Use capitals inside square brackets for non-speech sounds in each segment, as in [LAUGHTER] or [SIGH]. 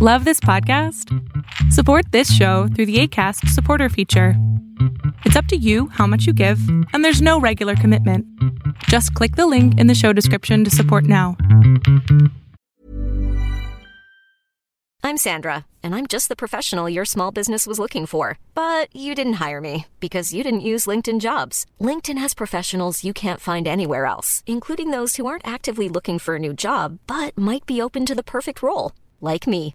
Love this podcast? Support this show through the ACAST supporter feature. It's up to you how much you give, and there's no regular commitment. Just click the link in the show description to support now. I'm Sandra, and I'm just the professional your small business was looking for. But you didn't hire me because you didn't use LinkedIn jobs. LinkedIn has professionals you can't find anywhere else, including those who aren't actively looking for a new job but might be open to the perfect role, like me.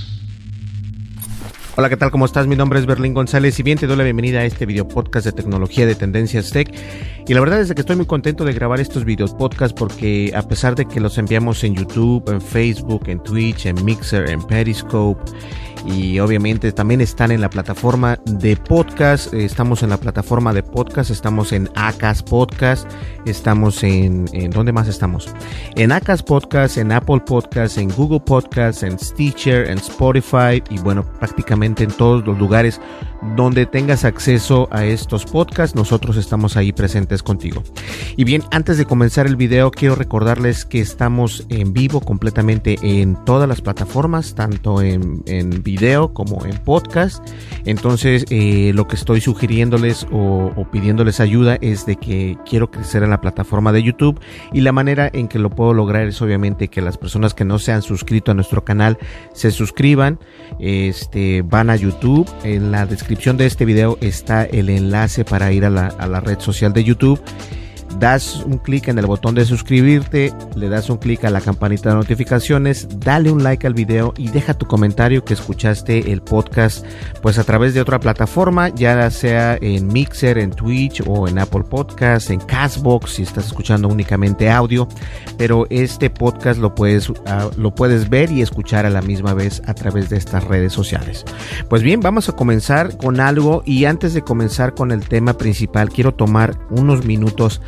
Hola, ¿qué tal? ¿Cómo estás? Mi nombre es Berlín González y bien te doy la bienvenida a este video podcast de tecnología de Tendencias Tech. Y la verdad es que estoy muy contento de grabar estos videos podcast porque a pesar de que los enviamos en YouTube, en Facebook, en Twitch, en Mixer, en Periscope y obviamente también están en la plataforma de podcast, eh, estamos en la plataforma de podcast, estamos en Acas Podcast, estamos en, en ¿dónde más estamos? En Acas Podcast, en Apple Podcast, en Google Podcast, en Stitcher, en Spotify y bueno, prácticamente en todos los lugares donde tengas acceso a estos podcasts, nosotros estamos ahí presentes contigo. Y bien, antes de comenzar el video, quiero recordarles que estamos en vivo completamente en todas las plataformas, tanto en, en video como en podcast. Entonces, eh, lo que estoy sugiriéndoles o, o pidiéndoles ayuda es de que quiero crecer en la plataforma de YouTube. Y la manera en que lo puedo lograr es obviamente que las personas que no se han suscrito a nuestro canal se suscriban, este, van a YouTube, en la descripción de este video está el enlace para ir a la, a la red social de YouTube das un clic en el botón de suscribirte, le das un clic a la campanita de notificaciones, dale un like al video y deja tu comentario que escuchaste el podcast pues a través de otra plataforma, ya sea en Mixer, en Twitch o en Apple Podcast, en Castbox si estás escuchando únicamente audio, pero este podcast lo puedes uh, lo puedes ver y escuchar a la misma vez a través de estas redes sociales. Pues bien, vamos a comenzar con algo y antes de comenzar con el tema principal quiero tomar unos minutos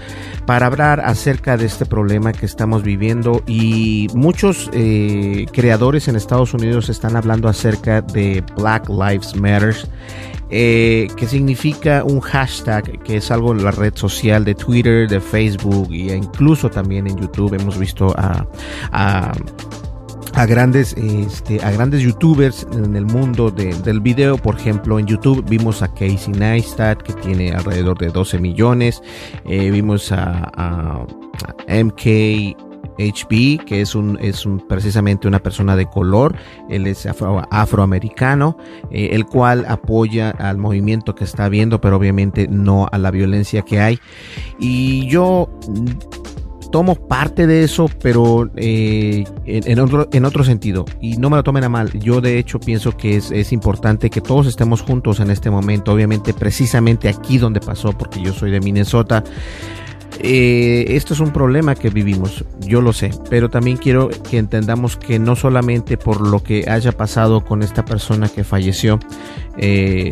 para hablar acerca de este problema que estamos viviendo y muchos eh, creadores en Estados Unidos están hablando acerca de Black Lives Matter. Eh, que significa un hashtag que es algo en la red social de Twitter, de Facebook e incluso también en YouTube hemos visto a, a a grandes este, a grandes youtubers en el mundo de, del video. Por ejemplo en youtube vimos a Casey Neistat que tiene alrededor de 12 millones. Eh, vimos a, a, a HB, que es un, es un, precisamente una persona de color, él es afro, afroamericano, eh, el cual apoya al movimiento que está habiendo, pero obviamente no a la violencia que hay. Y yo tomo parte de eso, pero eh, en, otro, en otro sentido. Y no me lo tomen a mal. Yo de hecho pienso que es, es importante que todos estemos juntos en este momento. Obviamente precisamente aquí donde pasó, porque yo soy de Minnesota. Eh, esto es un problema que vivimos, yo lo sé, pero también quiero que entendamos que no solamente por lo que haya pasado con esta persona que falleció, eh,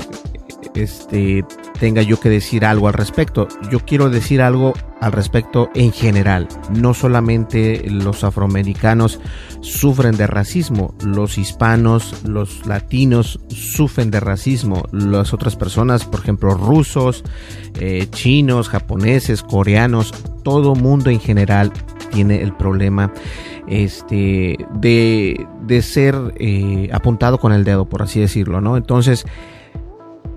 este, tenga yo que decir algo al respecto. Yo quiero decir algo al respecto en general. No solamente los afroamericanos sufren de racismo, los hispanos, los latinos sufren de racismo, las otras personas, por ejemplo, rusos, eh, chinos, japoneses, coreanos, todo mundo en general tiene el problema este de, de ser eh, apuntado con el dedo, por así decirlo, ¿no? Entonces,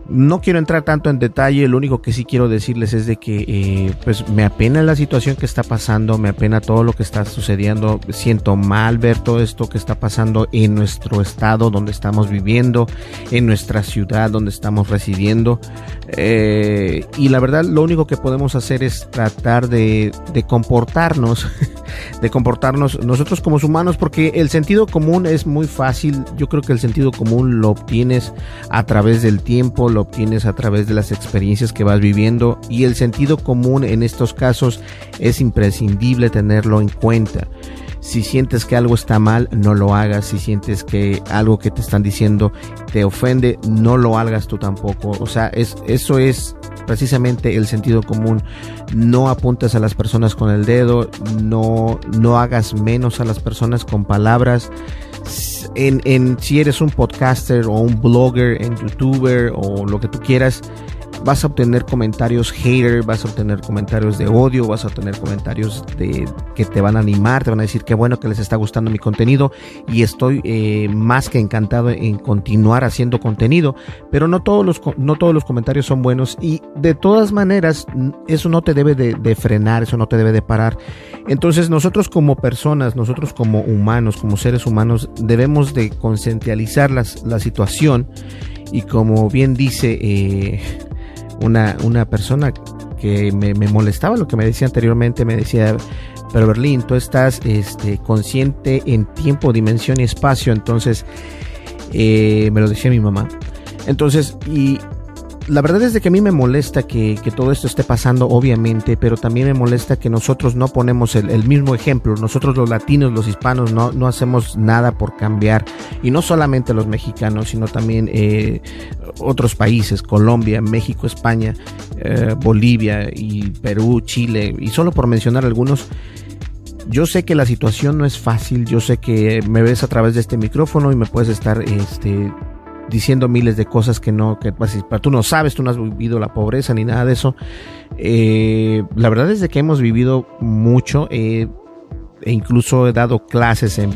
No quiero entrar tanto en detalle, lo único que sí quiero decirles es de que eh, pues me apena la situación que está pasando, me apena todo lo que está sucediendo, siento mal ver todo esto que está pasando en nuestro estado donde estamos viviendo, en nuestra ciudad donde estamos residiendo eh, y la verdad lo único que podemos hacer es tratar de, de comportarnos, [LAUGHS] de comportarnos nosotros como humanos porque el sentido común es muy fácil, yo creo que el sentido común lo obtienes a través del tiempo, lo obtienes a través de las experiencias que vas viviendo y el sentido común en estos casos es imprescindible tenerlo en cuenta. Si sientes que algo está mal, no lo hagas. Si sientes que algo que te están diciendo te ofende, no lo hagas tú tampoco. O sea, es, eso es precisamente el sentido común. No apuntes a las personas con el dedo, no, no hagas menos a las personas con palabras en, en, si eres un podcaster o un blogger, en youtuber o lo que tú quieras, vas a obtener comentarios hater, vas a obtener comentarios de odio, vas a obtener comentarios de que te van a animar, te van a decir que bueno que les está gustando mi contenido. Y estoy eh, más que encantado en continuar haciendo contenido, pero no todos los no todos los comentarios son buenos. Y de todas maneras eso no te debe de, frenar, eso no te debe de parar. Entonces nosotros como personas, nosotros como humanos, como seres humanos debemos de concientizar la situación. Y como bien dice eh, una, una persona que me, molestaba lo que me decía anteriormente, me decía, pero Berlín, tú estás este, consciente en tiempo, dimensión y espacio, entonces eh, me lo decía mi mamá. Entonces, y la verdad es de que a mí me molesta que, todo esto esté pasando, obviamente, pero también me molesta que nosotros no ponemos el, mismo ejemplo. Nosotros los latinos, los hispanos, no, no hacemos nada por cambiar. Y no solamente los mexicanos, sino también eh, otros países, Colombia, México, España, eh, Bolivia y Perú, Chile, y solo por mencionar algunos. Yo sé que la situación no es fácil, yo sé que me ves a través de este micrófono y me puedes estar este, diciendo miles de cosas que no, que pues, tú no sabes, tú no has vivido la pobreza ni nada de eso. Eh, la verdad es de que hemos vivido mucho. Eh, e incluso he dado clases en,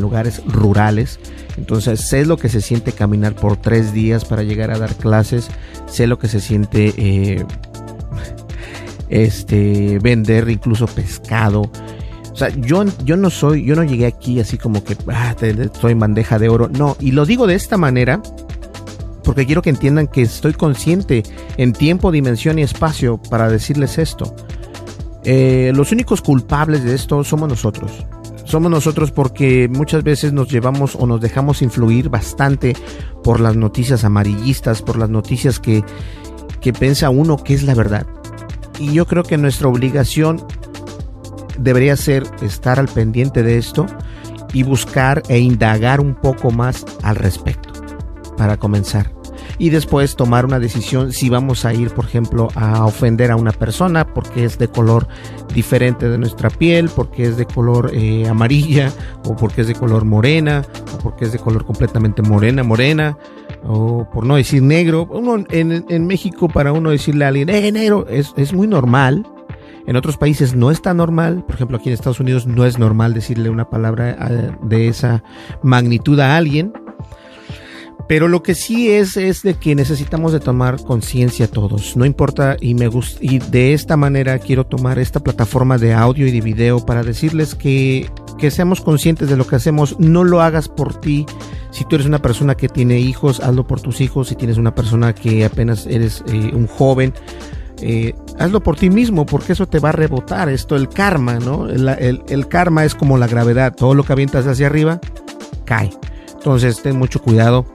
lugares rurales. Entonces sé lo que se siente caminar por tres días para llegar a dar clases. Sé lo que se siente eh, [LAUGHS] este, vender incluso pescado. O sea, yo, yo no soy, yo no llegué aquí así como que ah, estoy en bandeja de oro. No, y lo digo de esta manera porque quiero que entiendan que estoy consciente en tiempo, dimensión y espacio para decirles esto. Eh, los únicos culpables de esto somos nosotros. Somos nosotros porque muchas veces nos llevamos o nos dejamos influir bastante por las noticias amarillistas, por las noticias que, que piensa uno que es la verdad. Y yo creo que nuestra obligación debería ser estar al pendiente de esto y buscar e indagar un poco más al respecto para comenzar y después tomar una decisión si vamos a ir, por ejemplo, a ofender a una persona porque es de color diferente de nuestra piel, porque es de color eh, amarilla, o porque es de color morena, o porque es de color completamente morena, morena, o por no decir negro. En, en México, para uno decirle a alguien, eh, negro, es, es muy normal. En otros países no es tan normal, por ejemplo aquí en Estados Unidos no es normal decirle una palabra eh, de esa magnitud a alguien, pero lo que sí es es de que necesitamos de tomar conciencia todos. No importa y me gusta y de esta manera quiero tomar esta plataforma de audio y de video para decirles que que seamos conscientes de lo que hacemos. No lo hagas por ti. Si tú eres una persona que tiene hijos, hazlo por tus hijos. Si tienes una persona que apenas eres eh, un joven, eh, hazlo por ti mismo, porque eso te va a rebotar. Esto, el karma, ¿no? El, karma es como la gravedad. Todo lo que avientas hacia arriba cae. Entonces, ten mucho cuidado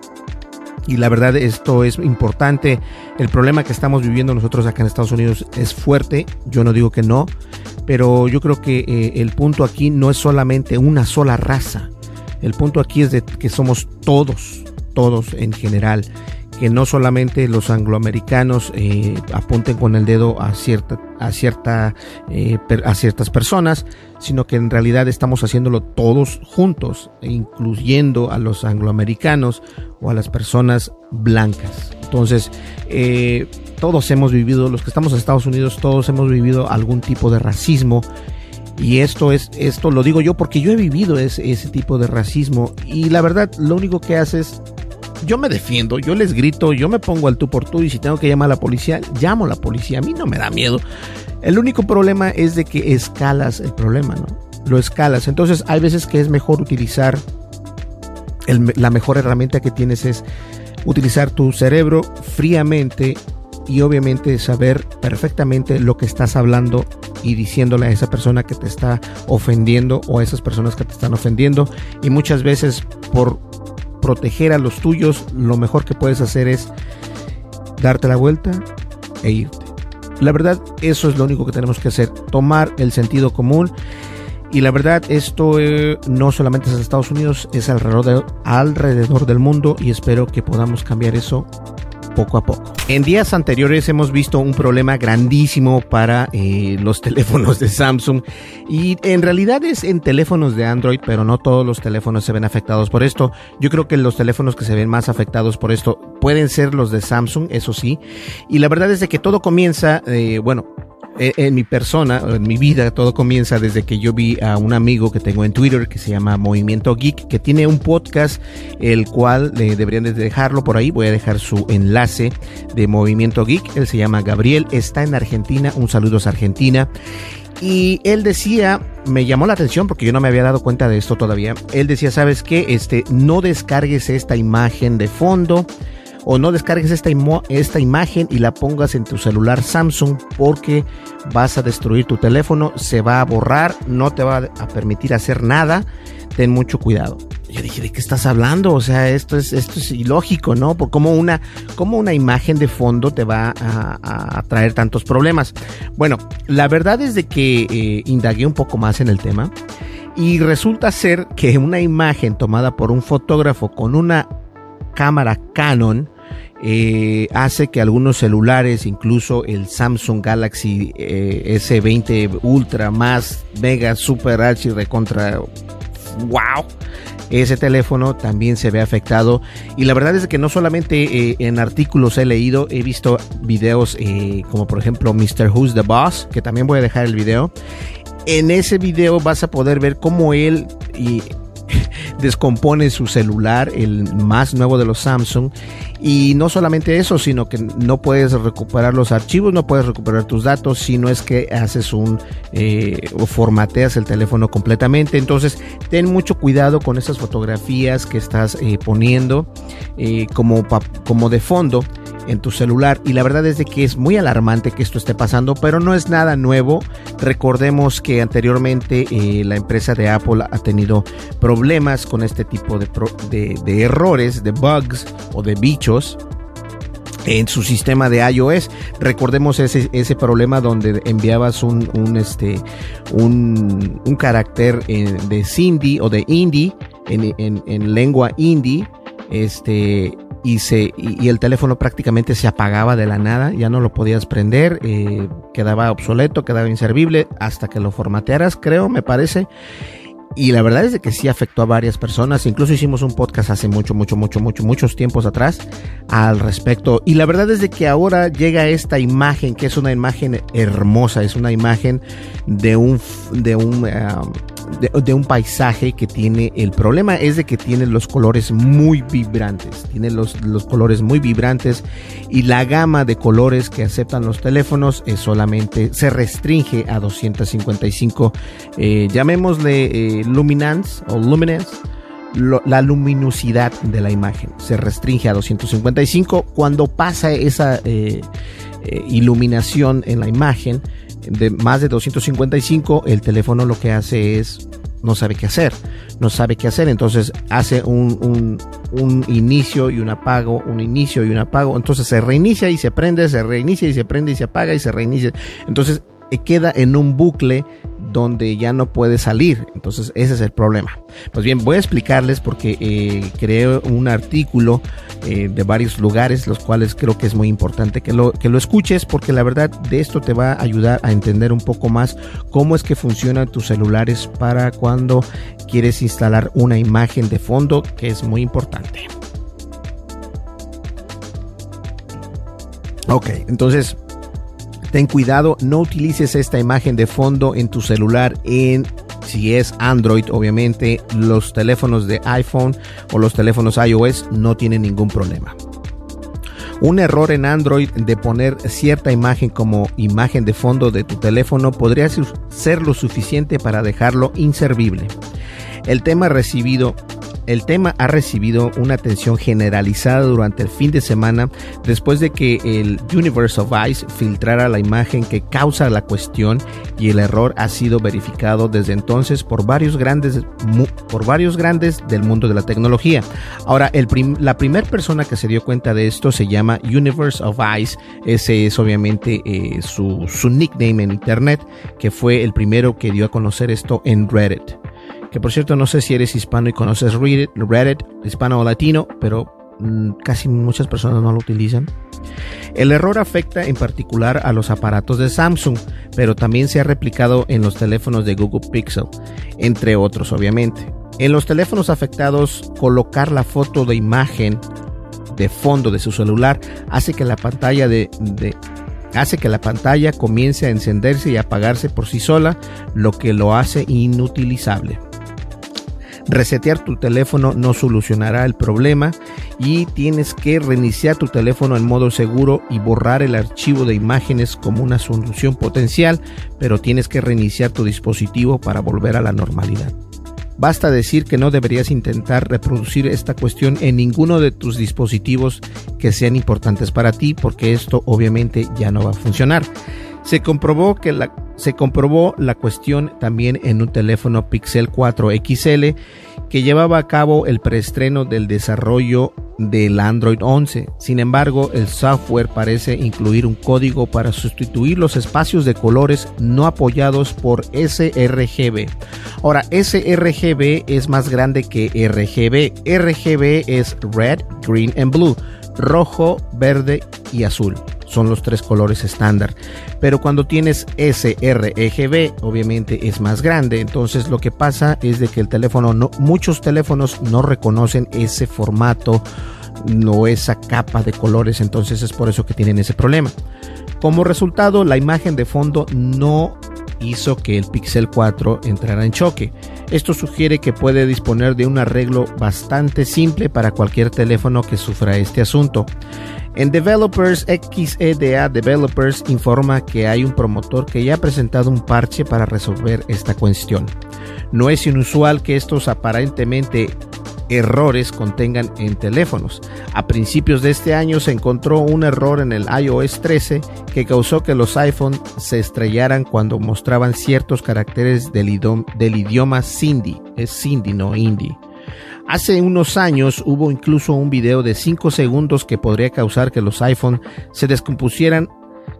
y la verdad esto es importante. El problema que estamos viviendo nosotros acá en Estados Unidos es fuerte, yo no digo que no, pero yo creo que eh, el punto aquí no es solamente una sola raza, el punto aquí es de que somos todos, todos en general que no solamente los angloamericanos eh, apunten con el dedo a cierta a cierta eh, a ciertas personas sino que en realidad estamos haciéndolo todos juntos incluyendo a los angloamericanos o a las personas blancas. Entonces eh, todos hemos vivido los que estamos en Estados Unidos todos hemos vivido algún tipo de racismo. Y esto es, esto lo digo yo porque yo he vivido ese, ese tipo de racismo. Y la verdad lo único que hace es yo me defiendo, yo les grito, yo me pongo al tú por tú y si tengo que llamar a la policía, llamo a la policía. A mí no me da miedo. El único problema es de que escalas el problema, ¿no? Lo escalas. Entonces hay veces que es mejor utilizar, la mejor herramienta que tienes es utilizar tu cerebro fríamente y obviamente saber perfectamente lo que estás hablando y diciéndole a esa persona que te está ofendiendo o a esas personas que te están ofendiendo y muchas veces por proteger a los tuyos lo mejor que puedes hacer es darte la vuelta e irte. La verdad eso es lo único que tenemos que hacer, tomar el sentido común y la verdad esto eh, no solamente es en Estados Unidos, es alrededor, alrededor del mundo y espero que podamos cambiar eso poco a poco. En días anteriores hemos visto un problema grandísimo para eh, los [LAUGHS] teléfonos de Samsung y en realidad es en teléfonos de Android, pero no todos los teléfonos se ven afectados por esto. Yo creo que los teléfonos que se ven más afectados por esto pueden ser los de Samsung, eso sí. Y la verdad es que todo comienza, eh, bueno, eh, en mi persona, en mi vida, todo comienza desde que yo vi a un amigo que tengo en Twitter que se llama Movimiento Geek, que tiene un podcast, el cual eh, deberían de dejarlo por ahí. Voy a dejar su enlace de Movimiento Geek. Él se llama Gabriel, está en Argentina. Un saludo a Argentina. Y él decía, me llamó la atención porque yo no me había dado cuenta de esto todavía. Él decía, ¿sabes qué? Este, no descargues esta imagen de fondo o no descargues esta, esta imagen y la pongas en tu celular Samsung porque vas a destruir tu teléfono, se va a borrar, no te va a permitir hacer nada. Ten mucho cuidado. Yo dije, ¿de qué estás hablando? O sea, esto es, esto es ilógico, ¿no? Por cómo una, como una imagen de fondo te va a, traer tantos problemas. Bueno, la verdad es de que eh, indagué un poco más en el tema y resulta ser que una imagen tomada por un fotógrafo con una cámara Canon eh, hace que algunos celulares, incluso el Samsung Galaxy eh, S20 Ultra más Mega Super H recontra wow ese teléfono también se ve afectado y la verdad es que no solamente eh, en artículos he leído he visto videos como por ejemplo Mr. Who's the Boss que también voy a dejar el video en ese video vas a poder ver cómo él [LAUGHS] descompone su celular, el más nuevo de los Samsung. Y no solamente eso, sino que no puedes recuperar los archivos, no puedes recuperar tus datos, si no es que haces un eh, o formateas el teléfono completamente. Entonces, ten mucho cuidado con esas fotografías que estás eh, poniendo eh, como, como de fondo en tu celular y la verdad es de que es muy alarmante que esto esté pasando, pero no es nada nuevo. Recordemos que anteriormente eh, la empresa de Apple ha tenido problemas con este tipo de, de, errores, de bugs o de bichos en su sistema de iOS. Recordemos ese, ese problema donde enviabas un, este, un, un carácter eh, de Cindy o de Indie en, en, en lengua indie este y, se, y, el teléfono prácticamente se apagaba de la nada, ya no lo podías prender, eh, quedaba obsoleto, quedaba inservible hasta que lo formatearas, creo, me parece. Y la verdad es que sí afectó a varias personas. Incluso hicimos un podcast hace mucho, mucho, mucho, mucho, muchos tiempos atrás al respecto. Y la verdad es de que ahora llega esta imagen, que es una imagen hermosa, es una imagen de un, de un, de, un paisaje que tiene, el problema es de que tiene los colores muy vibrantes, tiene los, los colores muy vibrantes y la gama de colores que aceptan los teléfonos es solamente, se restringe a 255, eh, llamémosle eh, luminance o luminance. la luminosidad de la imagen se restringe a 255 cuando pasa esa eh, iluminación en la imagen de más de 255, el teléfono lo que hace es no sabe qué hacer, no sabe qué hacer, entonces hace un, un, inicio y un apago, un inicio y un apago, entonces se reinicia y se prende, se reinicia y se prende y se apaga y se reinicia, entonces eh, queda en un bucle donde ya no puede salir. Entonces ese es el problema. Pues bien, voy a explicarles porque eh, creé un artículo eh, de varios lugares, los cuales creo que es muy importante que lo, que lo escuches porque la verdad de esto te va a ayudar a entender un poco más cómo es que funcionan tus celulares para cuando quieres instalar una imagen de fondo que es muy importante. Ok, entonces ten cuidado, no utilices esta imagen de fondo en tu celular en Si es Android, obviamente los teléfonos de iPhone o los teléfonos iOS no tienen ningún problema. Un error en Android de poner cierta imagen como imagen de fondo de tu teléfono podría ser lo suficiente para dejarlo inservible. El tema recibido el tema ha recibido una atención generalizada durante el fin de semana después de que el Universe of Ice filtrara la imagen que causa la cuestión y el error ha sido verificado desde entonces por varios grandes, por varios grandes del mundo de la tecnología. Ahora, el la primera persona que se dio cuenta de esto se llama Universe of Ice. Ese es obviamente eh, su, su nickname en Internet, que fue el primero que dio a conocer esto en Reddit que por cierto no sé si eres hispano y conoces Reddit, Reddit hispano o latino, pero mm, casi muchas personas no lo utilizan. El error afecta en particular a los aparatos de Samsung, pero también se ha replicado en los teléfonos de Google Pixel, entre otros obviamente. En los teléfonos afectados, colocar la foto de imagen de fondo de su celular hace que la pantalla de, hace que la pantalla comience a encenderse y apagarse por sí sola, lo que lo hace inutilizable. Resetear tu teléfono no solucionará el problema y tienes que reiniciar tu teléfono en modo seguro y borrar el archivo de imágenes como una solución potencial, pero tienes que reiniciar tu dispositivo para volver a la normalidad. Basta decir que no deberías intentar reproducir esta cuestión en ninguno de tus dispositivos que sean importantes para ti porque esto obviamente ya no va a funcionar. Se comprobó que la se comprobó la cuestión también en un teléfono Pixel 4 XL que llevaba a cabo el preestreno del desarrollo del Android 11. Sin embargo, el software parece incluir un código para sustituir los espacios de colores no apoyados por sRGB. Ahora, sRGB es más grande que RGB. RGB es red, green and blue, rojo, verde y azul son los tres colores estándar. Pero cuando tienes sRGB, obviamente es más grande. Entonces lo que pasa es de que el teléfono, no, muchos teléfonos no reconocen ese formato, no esa capa de colores. Entonces es por eso que tienen ese problema. Como resultado, la imagen de fondo no hizo que el Pixel 4 entrara en choque. Esto sugiere que puede disponer de un arreglo bastante simple para cualquier teléfono que sufra este asunto. En Developers, XEDA Developers informa que hay un promotor que ya ha presentado un parche para resolver esta cuestión. No es inusual que estos aparentemente errores contengan en teléfonos. A principios de este año se encontró un error en el iOS 13 que causó que los iPhone se estrellaran cuando mostraban ciertos caracteres del, idioma, del Sindhi. Es no. Hace unos años hubo incluso un video de 5 segundos que podría causar que los iPhone se descompusieran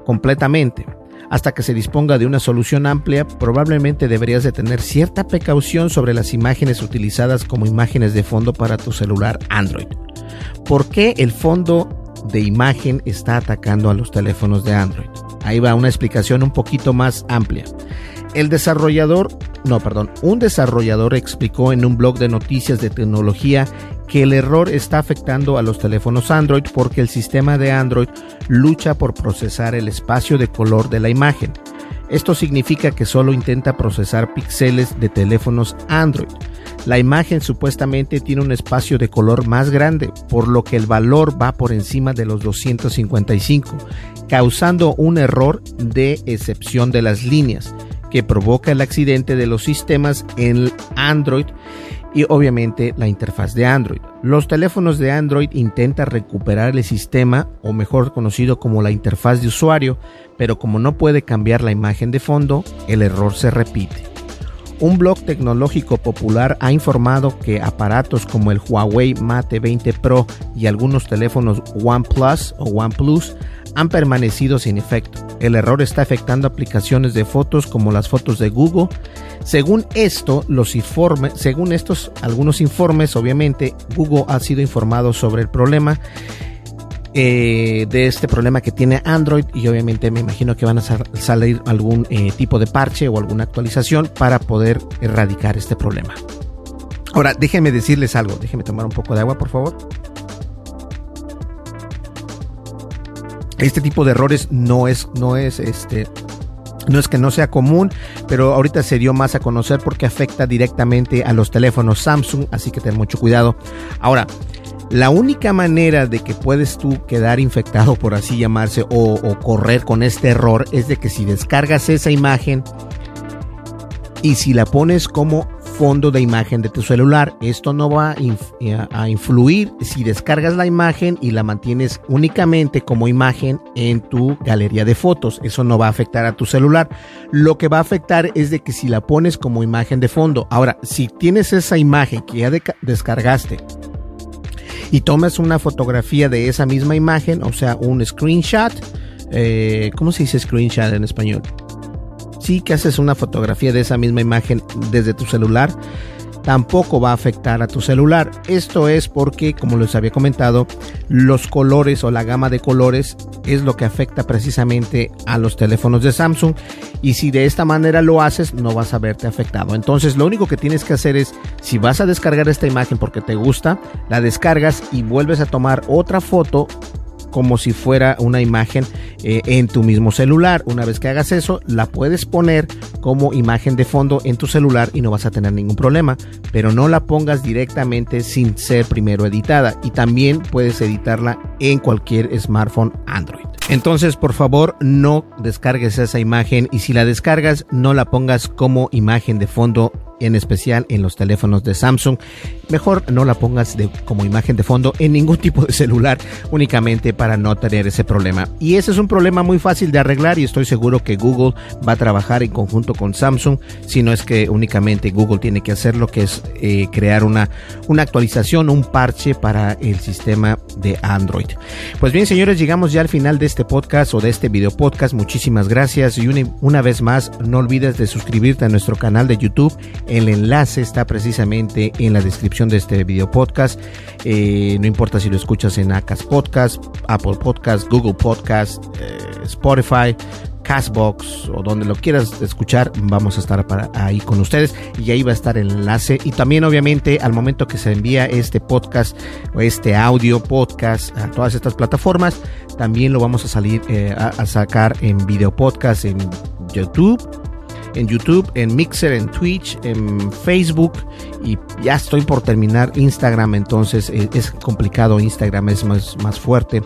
completamente. Hasta que se disponga de una solución amplia, probablemente deberías de tener cierta precaución sobre las imágenes utilizadas como imágenes de fondo para tu celular Android. ¿Por qué el fondo de imagen está atacando a los teléfonos de Android? Ahí va una explicación un poquito más amplia. El desarrollador, no, perdón, un desarrollador explicó en un blog de noticias de tecnología que el error está afectando a los teléfonos Android porque el sistema de Android lucha por procesar el espacio de color de la imagen. Esto significa que solo intenta procesar píxeles de teléfonos Android. La imagen supuestamente tiene un espacio de color más grande, por lo que el valor va por encima de los 255, causando un error de excepción de las líneas que provoca el accidente de los sistemas en Android y obviamente la interfaz de Android. Los teléfonos de Android intentan recuperar el sistema o mejor conocido como la interfaz de usuario, pero como no puede cambiar la imagen de fondo, el error se repite. Un blog tecnológico popular ha informado que aparatos como el Huawei Mate 20 Pro y algunos teléfonos OnePlus o OnePlus han permanecido sin efecto. El error está afectando aplicaciones de fotos como las fotos de Google. Según esto, los informes, según estos algunos informes, obviamente Google ha sido informado sobre el problema eh, de este problema que tiene Android y obviamente me imagino que van a salir algún eh, tipo de parche o alguna actualización para poder erradicar este problema. Ahora, déjenme decirles algo, déjenme tomar un poco de agua, por favor. Este tipo de errores no es, no es este, No es que no sea común, pero ahorita se dio más a conocer porque afecta directamente a los teléfonos Samsung, así que ten mucho cuidado. Ahora, la única manera de que puedes tú quedar infectado, por así llamarse, o, correr con este error es de que si descargas esa imagen y si la pones como fondo de imagen de tu celular. Esto no va a influir si descargas la imagen y la mantienes únicamente como imagen en tu galería de fotos. Eso no va a afectar a tu celular. Lo que va a afectar es de que si la pones como imagen de fondo. Ahora, si tienes esa imagen que ya descargaste y tomas una fotografía de esa misma imagen, o sea, un screenshot, eh, ¿cómo se dice screenshot en español? sí que haces una fotografía de esa misma imagen desde tu celular, tampoco va a afectar a tu celular. Esto es porque, como les había comentado, los colores o la gama de colores es lo que afecta precisamente a los teléfonos de Samsung. Y si de esta manera lo haces, no vas a verte afectado. Entonces, lo único que tienes que hacer es, si vas a descargar esta imagen porque te gusta, la descargas y vuelves a tomar otra foto como si fuera una imagen eh, en tu mismo celular. Una vez que hagas eso, la puedes poner como imagen de fondo en tu celular y no vas a tener ningún problema, pero no la pongas directamente sin ser primero editada y también puedes editarla en cualquier smartphone Android. Entonces, por favor, no descargues esa imagen y si la descargas, no la pongas como imagen de fondo en especial en los teléfonos de Samsung. Mejor no la pongas de, como imagen de fondo en ningún [LAUGHS] tipo de celular, únicamente para no tener ese problema. Y ese es un problema muy fácil de arreglar y estoy seguro que Google va a trabajar en conjunto con Samsung, si no es que únicamente Google tiene que hacer lo que es eh, crear una, una actualización, un parche para el sistema de Android. Pues bien, señores, llegamos ya al final de este podcast o de este video podcast. Muchísimas gracias y una, una vez más, no olvides de suscribirte a nuestro canal de YouTube el enlace está precisamente en la descripción de este video podcast. Eh, no importa si lo escuchas en Acas Podcast, Apple Podcast, Google Podcast, eh, Spotify. Castbox o donde lo quieras escuchar, vamos a estar para ahí con ustedes y ahí va a estar el enlace. Y también, obviamente, al momento que se envía este podcast o este audio podcast a todas estas plataformas, también lo vamos a salir eh, a, sacar en video podcast en YouTube en YouTube, en Mixer, en Twitch, en Facebook y ya estoy por terminar Instagram, entonces eh, es complicado, Instagram es más, más fuerte.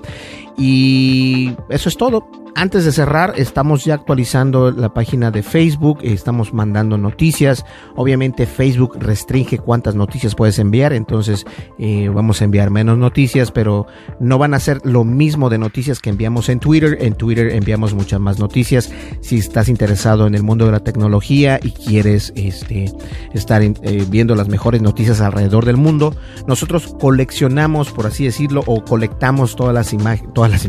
Y eso es todo. Antes de cerrar, estamos ya actualizando la página de Facebook, estamos mandando noticias. Obviamente Facebook restringe cuántas noticias puedes enviar, entonces eh, vamos a enviar menos noticias, pero no van a ser lo mismo de noticias que enviamos en Twitter. En Twitter enviamos muchas más noticias. Si estás interesado en el mundo de la tecnología y quieres este, estar eh, viendo las mejores noticias alrededor del mundo, nosotros coleccionamos, por así decirlo, o colectamos todas las imágenes, todas las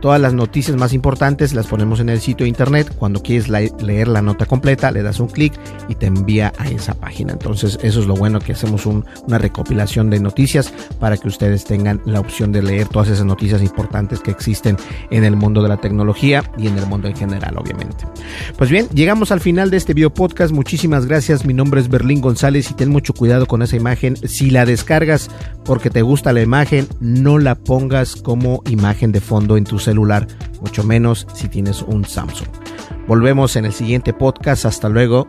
todas las noticias más importantes las ponemos en el sitio de internet. Cuando quieres leer la nota completa, le das un clic y te envía a esa página. Entonces, eso es lo bueno que hacemos una recopilación de noticias para que ustedes tengan la opción de leer todas esas noticias importantes que existen en el mundo de la tecnología y en el mundo en general, obviamente. Pues bien, llegamos al final de este video podcast. Muchísimas gracias. Mi nombre es Berlín González y ten mucho cuidado con esa imagen. Si la descargas porque te gusta la imagen, no la pongas como imagen de fondo en tu celular, mucho menos si tienes un Samsung. Volvemos en el siguiente podcast. Hasta luego.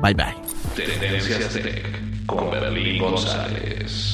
Bye bye. Con.